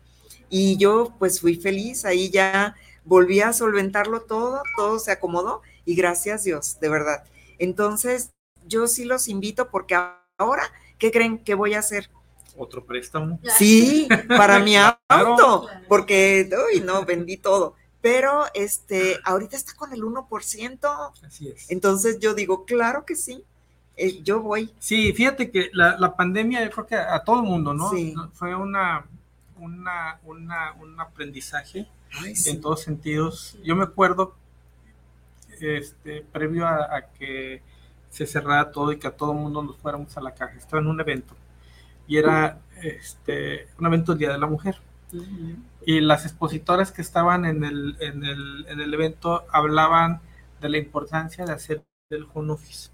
Y yo pues fui feliz, ahí ya volví a solventarlo todo, todo se acomodó y gracias Dios, de verdad. Entonces, yo sí los invito porque ahora, ¿qué creen que voy a hacer? Otro préstamo. Sí, para mi (laughs) auto, porque, uy, no, vendí todo. Pero, este, ahorita está con el 1%, Así es. entonces yo digo, claro que sí, eh, yo voy. Sí, fíjate que la, la pandemia, yo creo que a, todo el mundo, ¿no? Sí. Fue una, una, una, un aprendizaje Ay, sí. en todos sentidos. Yo me acuerdo, este, previo a, a que se cerrara todo y que a todo el mundo nos fuéramos a la caja, estaba en un evento y era este, un evento del Día de la Mujer. Y las expositoras que estaban en el, en el, en el evento hablaban de la importancia de hacer el home office,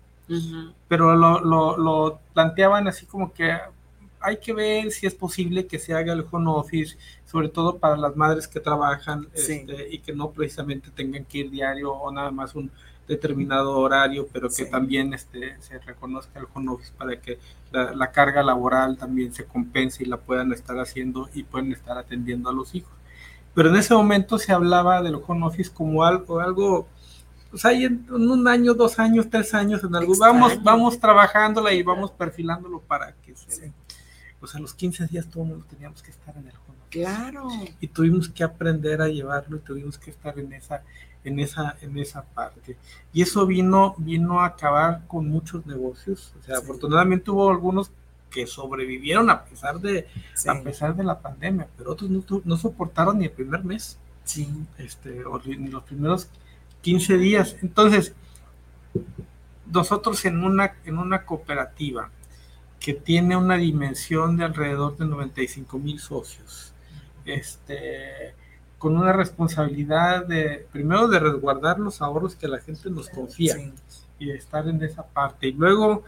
pero lo, lo, lo planteaban así como que hay que ver si es posible que se haga el home office, sobre todo para las madres que trabajan Sí. este, y que no precisamente tengan que ir diario o nada más un determinado horario, pero que Sí. también este, se reconozca el home office para que la, la carga laboral también se compense y la puedan estar haciendo y pueden estar atendiendo a los hijos. Pero en ese momento se hablaba del home office como algo, algo pues ahí en, un año, dos años, tres años, en algo, vamos, Extraño. vamos trabajándola y vamos perfilándolo para que se, Sí. pues a los 15 días todo el mundo teníamos que estar en el home office Claro, y tuvimos que aprender a llevarlo y tuvimos que estar en esa en esa en esa parte. Y eso vino vino a acabar con muchos negocios. O sea Sí. afortunadamente hubo algunos que sobrevivieron a pesar de sí, a pesar de la pandemia pero otros no, no soportaron ni el primer mes. Sí, este o ni los primeros 15 días. Entonces nosotros en una en una cooperativa que tiene una dimensión de alrededor de 95 mil socios este, con una responsabilidad de, primero, de resguardar los ahorros que la gente nos confía sí, y de estar en esa parte. Y luego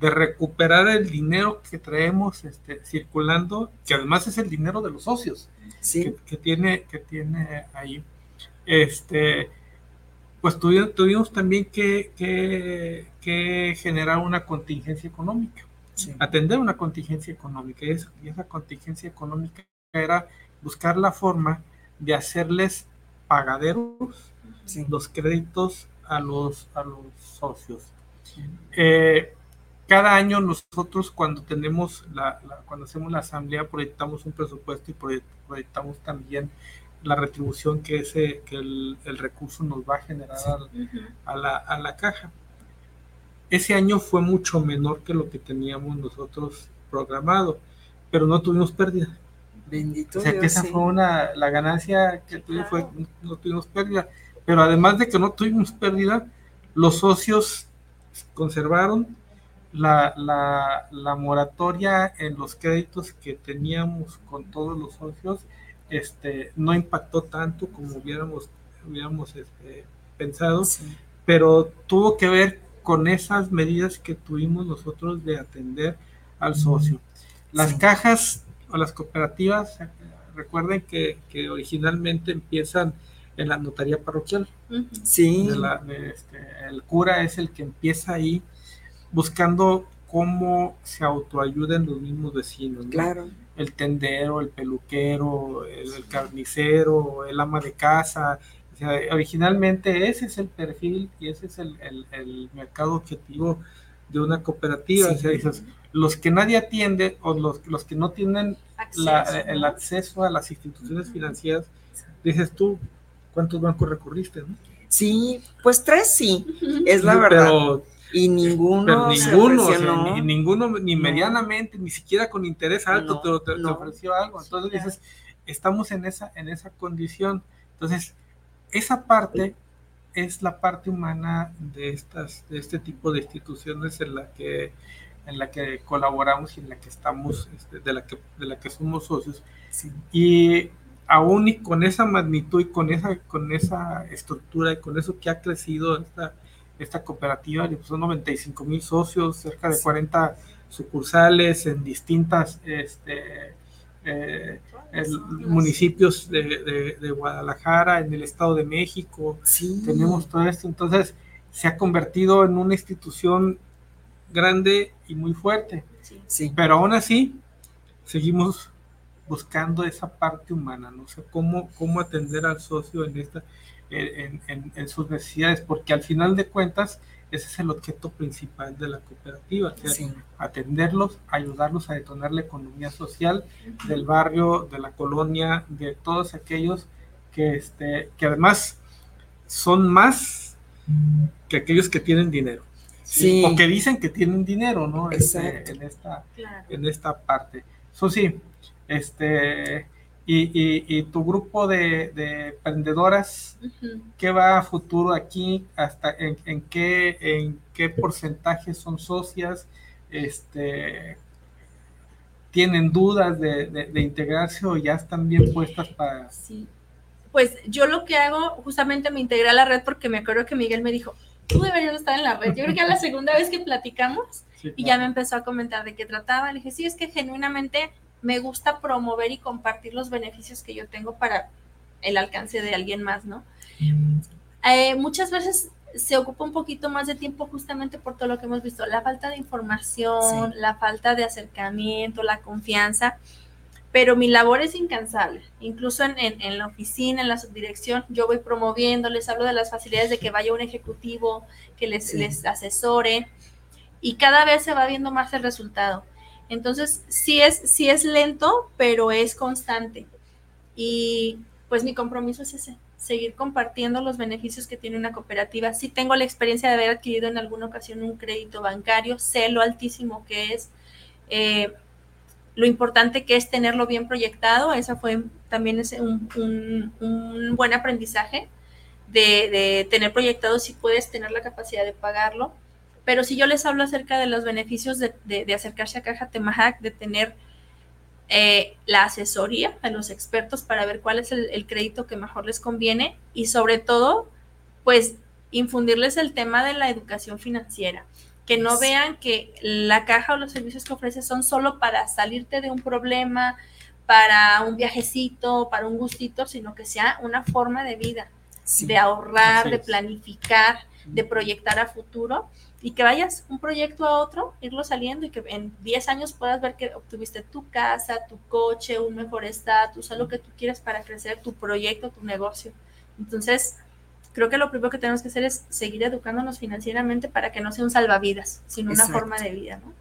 de recuperar el dinero que traemos este, circulando, que además es el dinero de los socios sí, que, que tiene, que tiene ahí. Este, pues tuvimos, tuvimos también que, que, que generar una contingencia económica sí, atender una contingencia económica y esa, y esa contingencia económica era buscar la forma de hacerles pagaderos sí, los créditos a los, a los socios. Eh, cada año nosotros cuando tenemos la, la- cuando hacemos la asamblea proyectamos un presupuesto y proye- proyectamos también la retribución que ese que el, el recurso nos va a generar a la, a la caja. Ese año fue mucho menor que lo que teníamos nosotros programado, pero no tuvimos pérdida. Bendito O sea que Dios, esa sí. fue una, la ganancia que tuvimos fue, no tuvimos pérdida. pero además de que no tuvimos pérdida, los socios conservaron la, la, la, moratoria en los créditos que teníamos con todos los socios este, no impactó tanto como hubiéramos, hubiéramos este, pensado, pero tuvo que ver con esas medidas que tuvimos nosotros de atender al socio. Las cajas o las cooperativas, recuerden que, que, originalmente empiezan en la notaría parroquial. Sí. este, el cura es el que empieza ahí buscando cómo se autoayuden los mismos vecinos. ¿no? Claro. El tendero, el peluquero, el, carnicero, el ama de casa. O sea, originalmente ese es el perfil y ese es el, el, el mercado objetivo de una cooperativa. Sí. O sea, dices, los que nadie atiende o los, los que no tienen acceso, la, ¿no? el acceso a las instituciones financieras, dices tú, ¿cuántos bancos recurriste? No? Sí, pues tres sí, es la verdad. Pero, y ninguno, pero ninguno, o sea, ni, ninguno, ni medianamente, ni siquiera con interés alto No, te, te, no. te ofreció algo. Entonces dices, estamos en esa, en esa condición. Entonces, esa parte es la parte humana de estas, de este tipo de instituciones en la que, en la que colaboramos y en la que estamos, este, de la que, de la que somos socios. Sí. Y aún y con esa magnitud y con esa, con esa estructura y con eso que ha crecido esta, esta cooperativa, pues son 95 mil socios, cerca de 40 sucursales en distintas este, eh, el- municipios de, de- de Guadalajara, en el Estado de México, Sí. tenemos todo esto, entonces se ha convertido en una institución grande y muy fuerte, Sí. pero aún así seguimos buscando esa parte humana, no sé cómo, cómo atender al socio en esta en, en- en sus necesidades, porque al final de cuentas ese es el objeto principal de la cooperativa, sea, Sí. atenderlos, ayudarlos a detonar la economía social del barrio, de la colonia, de todos aquellos que, este, que además son más que aquellos que tienen dinero. Sí. O que dicen que tienen dinero, ¿no? Este, en, esta, Claro. en esta parte. Eso sí, este, y, y- y tu grupo de, de emprendedoras. ¿qué va a futuro aquí? ¿Hasta en, en qué, en qué porcentaje son socias? Este, ¿Tienen dudas de, de- de integrarse o ya están bien puestas para... Sí. Pues yo lo que hago, justamente me integré a la red porque me acuerdo que Miguel me dijo, tú deberías estar en la red. Yo creo que es la segunda vez que platicamos Sí, y ya me empezó a comentar de qué trataba. Le dije, sí, es que genuinamente me gusta promover y compartir los beneficios que yo tengo para el alcance de alguien más, ¿no? Eh, muchas veces se ocupa un poquito más de tiempo justamente por todo lo que hemos visto, la falta de información, Sí. la falta de acercamiento, la confianza, pero mi labor es incansable. Incluso en, en- en la oficina, en la subdirección, yo voy promoviendo, les hablo de las facilidades de que vaya un ejecutivo, que les, Sí. les asesore, y cada vez se va viendo más el resultado. Entonces, sí es, sí es lento, pero es constante. Y pues mi compromiso es ese, seguir compartiendo los beneficios que tiene una cooperativa. Sí tengo la experiencia de haber adquirido en alguna ocasión un crédito bancario, sé lo altísimo que es, eh, lo importante que es tenerlo bien proyectado, eso fue también un, un- un buen aprendizaje de, de tener proyectado si puedes tener la capacidad de pagarlo. Pero si yo les hablo acerca de los beneficios de, de- de acercarse a Caja Temajac, de tener eh, la asesoría a los expertos para ver cuál es el, el crédito que mejor les conviene y sobre todo, pues infundirles el tema de la educación financiera, que no Sí. vean que la caja o los servicios que ofrece son solo para salirte de un problema, para un viajecito, para un gustito, sino que sea una forma de vida, Sí. de ahorrar, de planificar, de proyectar a futuro y que vayas un proyecto a otro, irlo saliendo y que en 10 años puedas ver que obtuviste tu casa, tu coche, un mejor estatus, algo que tú quieres para crecer tu proyecto, tu negocio. Entonces, creo que lo primero que tenemos que hacer es seguir educándonos financieramente para que no sea un salvavidas, sino una forma de vida, ¿no?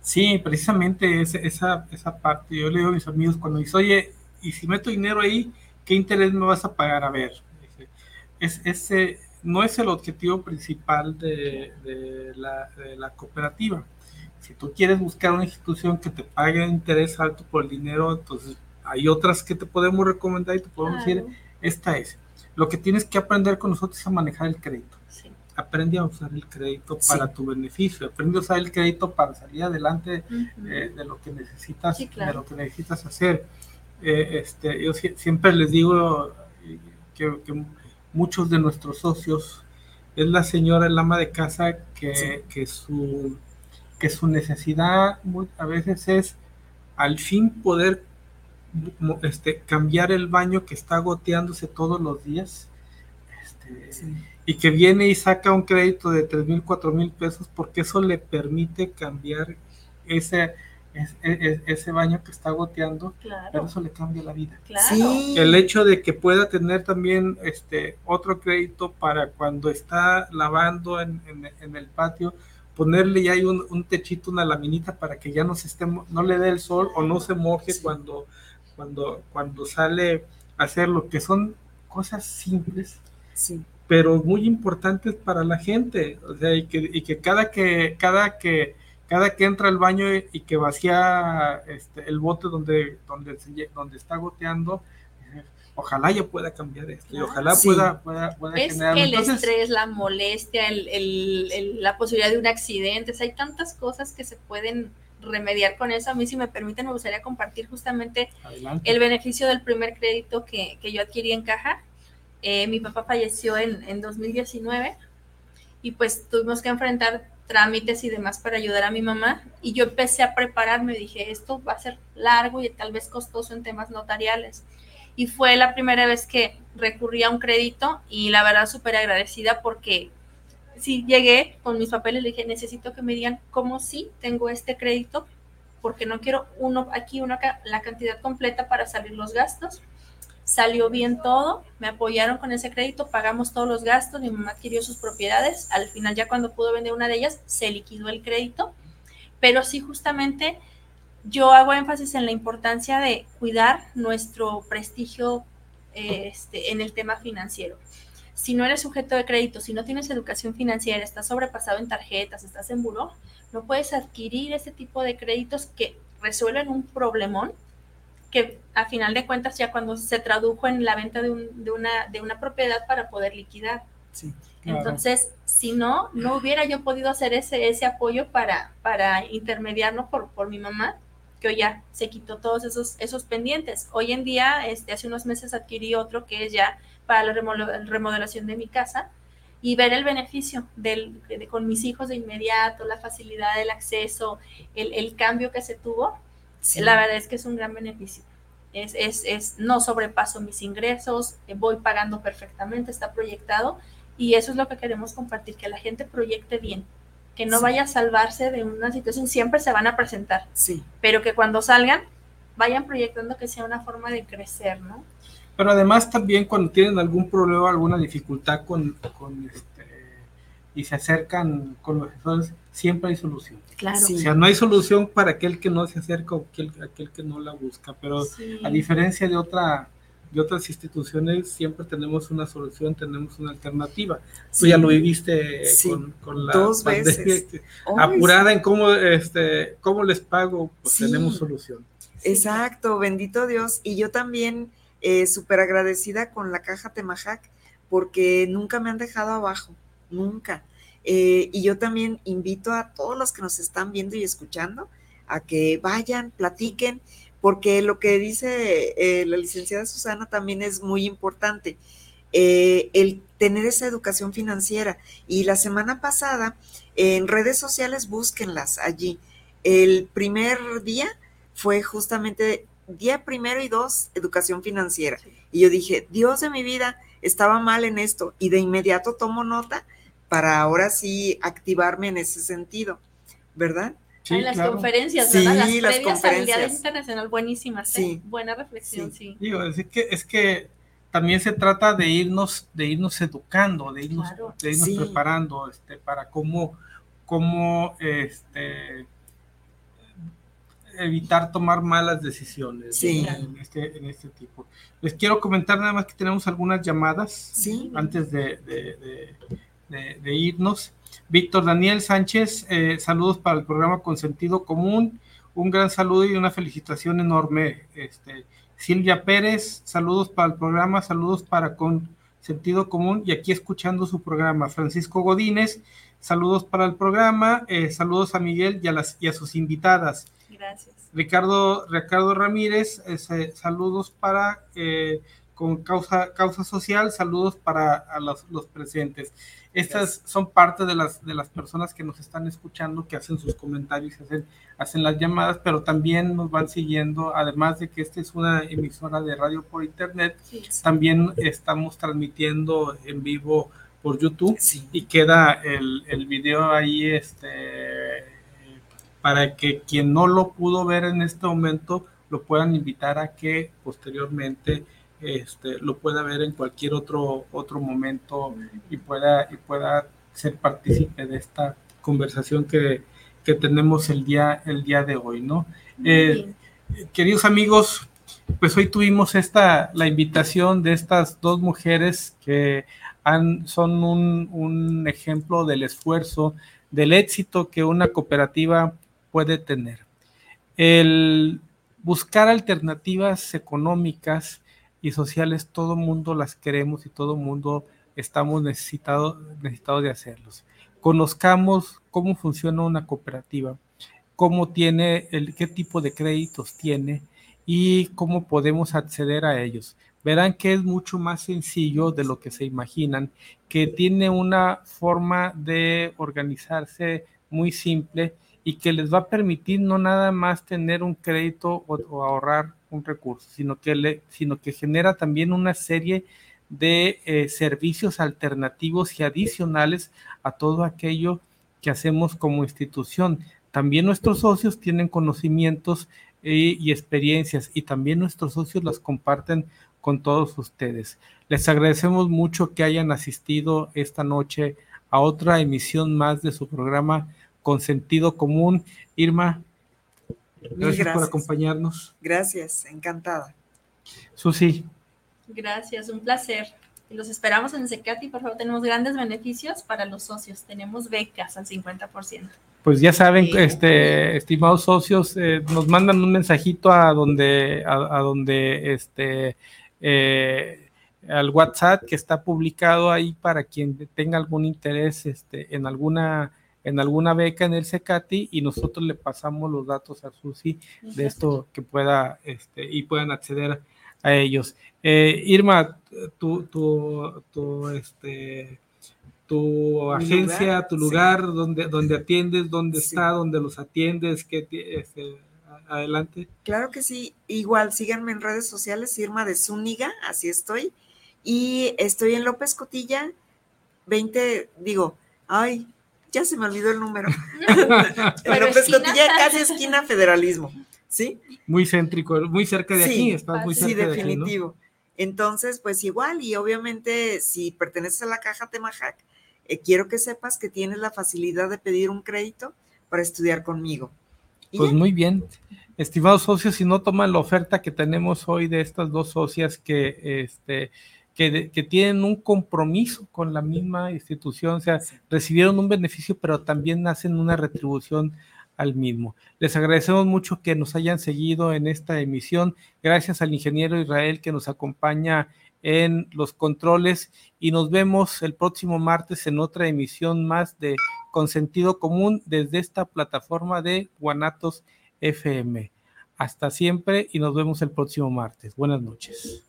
Sí, precisamente ese- esa, esa parte. Yo le digo a mis amigos cuando dicen, oye, y si meto dinero ahí, ¿qué interés me vas a pagar? A ver, dice, es, ese no es el objetivo principal de, de la, de la cooperativa. Si tú quieres buscar una institución que te pague interés alto por el dinero, entonces hay otras que te podemos recomendar y te podemos decir, esta es. lo que tienes que aprender con nosotros es a manejar el crédito. Sí. Aprende a usar el crédito Sí. para tu beneficio, aprende a usar el crédito para salir adelante eh, de lo que necesitas, Sí, claro. de lo que necesitas hacer. Eh, este, yo sie- siempre les digo eh, que, que muchos de nuestros socios es la señora, el ama de casa que, Sí. que su que su necesidad a veces es al fin poder este, cambiar el baño que está goteándose todos los días. Este, Sí. y que viene y saca un crédito de tres mil, cuatro mil pesos porque eso le permite cambiar ese, es- es- ese baño que está goteando, pero eso le cambia la vida. claro. Sí. El hecho de que pueda tener también este otro crédito para cuando está lavando en, en- en el patio, ponerle ya hay un, un techito, una laminita para que ya no se esté, no le dé el sol o no se moje Sí. cuando, cuando, cuando sale a hacer lo que son cosas simples Sí. pero muy importantes para la gente, o sea, y que, y que cada que, cada que, cada que entra al baño y, que vacía este, el bote donde, donde, se donde está goteando, eh, ojalá ya pueda cambiar esto, y ojalá Sí. pueda, pueda, pueda Es generar. el Entonces, estrés, la molestia, el- el- el- la posibilidad de un accidente. o sea, hay tantas cosas que se pueden remediar con eso. A mí, si me permiten, me gustaría compartir justamente adelante. el beneficio del primer crédito que, que yo adquirí en caja. Eh, mi papá falleció en, en 2019 y pues tuvimos que enfrentar trámites y demás para ayudar a mi mamá y yo empecé a prepararme, dije, esto va a ser largo y tal vez costoso en temas notariales. Y fue la primera vez que recurrí a un crédito y la verdad súper agradecida porque sí llegué con mis papeles, le dije, necesito que me digan cómo sí tengo este crédito porque no quiero uno aquí la cantidad completa para salir los gastos. Salió bien todo, me apoyaron con ese crédito, pagamos todos los gastos, mi mamá adquirió sus propiedades, al final ya cuando pudo vender una de ellas se liquidó el crédito, pero sí justamente yo hago énfasis en la importancia de cuidar nuestro prestigio eh, este, en el tema financiero. Si no eres sujeto de crédito, si no tienes educación financiera, estás sobrepasado en tarjetas, estás en buró, no puedes adquirir ese tipo de créditos que resuelven un problemón que a final de cuentas ya cuando se tradujo en la venta de, un- de una, de una propiedad para poder liquidar. Sí. Claro. Entonces, si no, no hubiera yo podido hacer ese, ese apoyo para, para intermediarlo por, por mi mamá, que hoy ya se quitó todos esos, esos pendientes. Hoy en día, este, hace unos meses adquirí otro que es ya para la remodelación de mi casa y ver el beneficio del, de- con mis hijos de inmediato, la facilidad del acceso, el, el cambio que se tuvo, Sí. la verdad es que es un gran beneficio. Es, es, es no sobrepaso mis ingresos, eh, voy pagando perfectamente, está proyectado y eso es lo que queremos compartir, que la gente proyecte bien, que no Sí. vaya a salvarse de una situación, siempre se van a presentar, Sí. pero que cuando salgan vayan proyectando que sea una forma de crecer, ¿no? Pero además también cuando tienen algún problema, alguna dificultad con, con este, y se acercan con los asesores, siempre hay solución. Claro. Sí. O sea, no hay solución para aquel que no se acerca o aquel, aquel que no la busca, pero Sí. a diferencia de otra de otras instituciones, siempre tenemos una solución, tenemos una alternativa. Tú ya lo viviste Sí. con, con la Dos pandemia, veces. apurada en cómo, este, cómo les pago, pues Sí. tenemos solución. Exacto, bendito Dios. Y yo también eh, súper agradecida con la caja Temajac porque nunca me han dejado abajo, nunca. Eh, y yo también invito a todos los que nos están viendo y escuchando a que vayan, platiquen, porque lo que dice eh, la licenciada Susana también es muy importante, eh, el tener esa educación financiera. Y la semana pasada, en redes sociales, búsquenlas allí. El primer día fue justamente día primero y dos, educación financiera. Y yo dije, Dios de mi vida, estaba mal en esto. Y de inmediato tomo nota para ahora sí activarme en ese sentido, ¿verdad? Sí, en las claro. conferencias, Sí, ¿verdad? Las, las previas conferencias. Internacional, buenísimas, ¿eh? Sí. Buena reflexión, Sí. sí. Digo, es que, es que también se trata de irnos, de irnos educando, de irnos, Claro. de irnos Sí. preparando este, para cómo, cómo este, evitar tomar malas decisiones Sí. en, este, en este tipo. Les quiero comentar nada más que tenemos algunas llamadas Sí. antes de, de- de- de- de irnos. Víctor Daniel Sánchez, eh, saludos para el programa con sentido común. Un gran saludo y una felicitación enorme. Este, Silvia Pérez, saludos para el programa, saludos para con Sentido Común y aquí escuchando su programa. Francisco Godínez, saludos para el programa, eh, saludos a Miguel y a, las, y a sus invitadas. Gracias. Ricardo, Ricardo Ramírez, eh, saludos para eh, con causa, causa social, saludos para a los, los presentes. Estas son parte de las, de las personas que nos están escuchando, que hacen sus comentarios, hacen, hacen las llamadas, pero también nos van siguiendo, además de que esta es una emisora de radio por internet, Sí, sí. también estamos transmitiendo en vivo por YouTube Sí. y queda el, el video ahí este, para que quien no lo pudo ver en este momento lo puedan invitar a que posteriormente este, lo pueda ver en cualquier otro, otro momento y pueda, y pueda ser partícipe de esta conversación que, que tenemos el día, el día de hoy, ¿no? Eh, queridos amigos, pues hoy tuvimos esta, la invitación de estas dos mujeres que han, son un, un ejemplo del esfuerzo, del éxito que una cooperativa puede tener. El buscar alternativas económicas y sociales, todo mundo las queremos y todo mundo estamos necesitados necesitado de hacerlos. Conozcamos cómo funciona una cooperativa, cómo tiene, el, qué tipo de créditos tiene y cómo podemos acceder a ellos. Verán que es mucho más sencillo de lo que se imaginan, que tiene una forma de organizarse muy simple y que les va a permitir no nada más tener un crédito o, ahorrar un recurso, sino que, sino que genera también una serie de eh, servicios alternativos y adicionales a todo aquello que hacemos como institución. También nuestros socios tienen conocimientos eh, y experiencias y también nuestros socios las comparten con todos ustedes. Les agradecemos mucho que hayan asistido esta noche a otra emisión más de su programa Con Sentido Común. Irma, gracias, gracias. por acompañarnos. Gracias, encantada. Susi. Gracias, un placer. Los esperamos en Secati, por favor, tenemos grandes beneficios para los socios. Tenemos becas al 50%. Pues ya saben, sí. este, estimados socios, eh, nos mandan un mensajito a donde, a, a donde, este, eh, al WhatsApp que está publicado ahí para quien tenga algún interés, este, en alguna, en alguna beca en el Secati y nosotros le pasamos los datos a Susi de esto que pueda, este, y puedan acceder a ellos. Eh, Irma, tu, tu, tu, este, tu agencia, lugar, tu lugar, sí. donde, donde (laughs) atiendes, dónde sí. está, dónde los atiendes, que este, adelante. Claro que sí, igual síganme en redes sociales, Irma de Zúñiga, así estoy, y estoy en López Cotilla, 20, digo, ay, ya se me olvidó el número. (laughs) en López esquina. Cotilla, casi esquina federalismo. ¿Sí? Muy céntrico, muy cerca de sí, aquí, estás muy cerca sí, definitivo. De aquí, ¿no? Entonces, pues igual, y obviamente si perteneces a la caja Temajac, eh, quiero que sepas que tienes la facilidad de pedir un crédito para estudiar conmigo. Pues muy bien. Estimados socios, si no toman la oferta que tenemos hoy de estas dos socias que, este, que, que tienen un compromiso con la misma institución, o sea, recibieron un beneficio, pero también hacen una retribución al mismo. Les agradecemos mucho que nos hayan seguido en esta emisión. Gracias al ingeniero Israel que nos acompaña en los controles y nos vemos el próximo martes en otra emisión más de Con Sentido Común desde esta plataforma de Guanatos FM. Hasta siempre y nos vemos el próximo martes. Buenas noches.